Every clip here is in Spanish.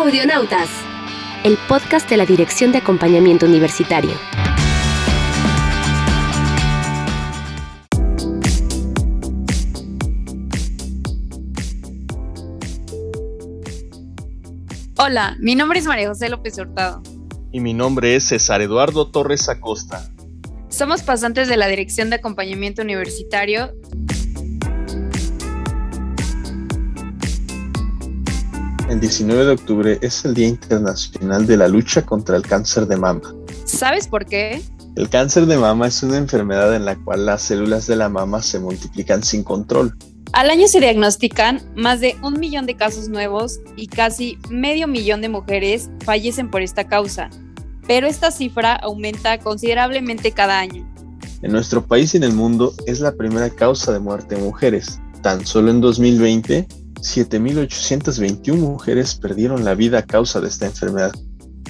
Audionautas, el podcast de la Dirección de Acompañamiento Universitario. Hola, mi nombre es María José López Hurtado. Y mi nombre es César Eduardo Torres Acosta. Somos pasantes de la Dirección de Acompañamiento Universitario. El 19 de octubre es el Día Internacional de la Lucha contra el Cáncer de Mama. ¿Sabes por qué? El cáncer de mama es una enfermedad en la cual las células de la mama se multiplican sin control. Al año se diagnostican más de un millón de casos nuevos y casi medio millón de mujeres fallecen por esta causa, pero esta cifra aumenta considerablemente cada año. En nuestro país y en el mundo es la primera causa de muerte en mujeres. Tan solo en 2020, 7.821 mujeres perdieron la vida a causa de esta enfermedad,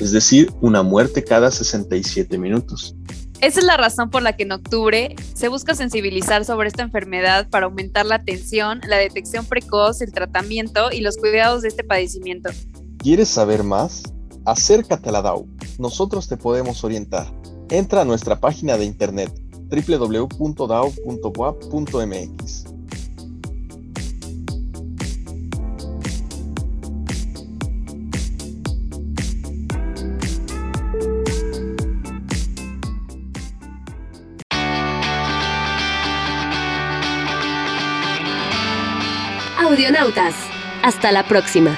es decir, una muerte cada 67 minutos. Esa es la razón por la que en octubre se busca sensibilizar sobre esta enfermedad para aumentar la atención, la detección precoz, el tratamiento y los cuidados de este padecimiento. ¿Quieres saber más? Acércate a la DAO. Nosotros te podemos orientar. Entra a nuestra página de internet www.dao.boap.mx. Audionautas. Hasta la próxima.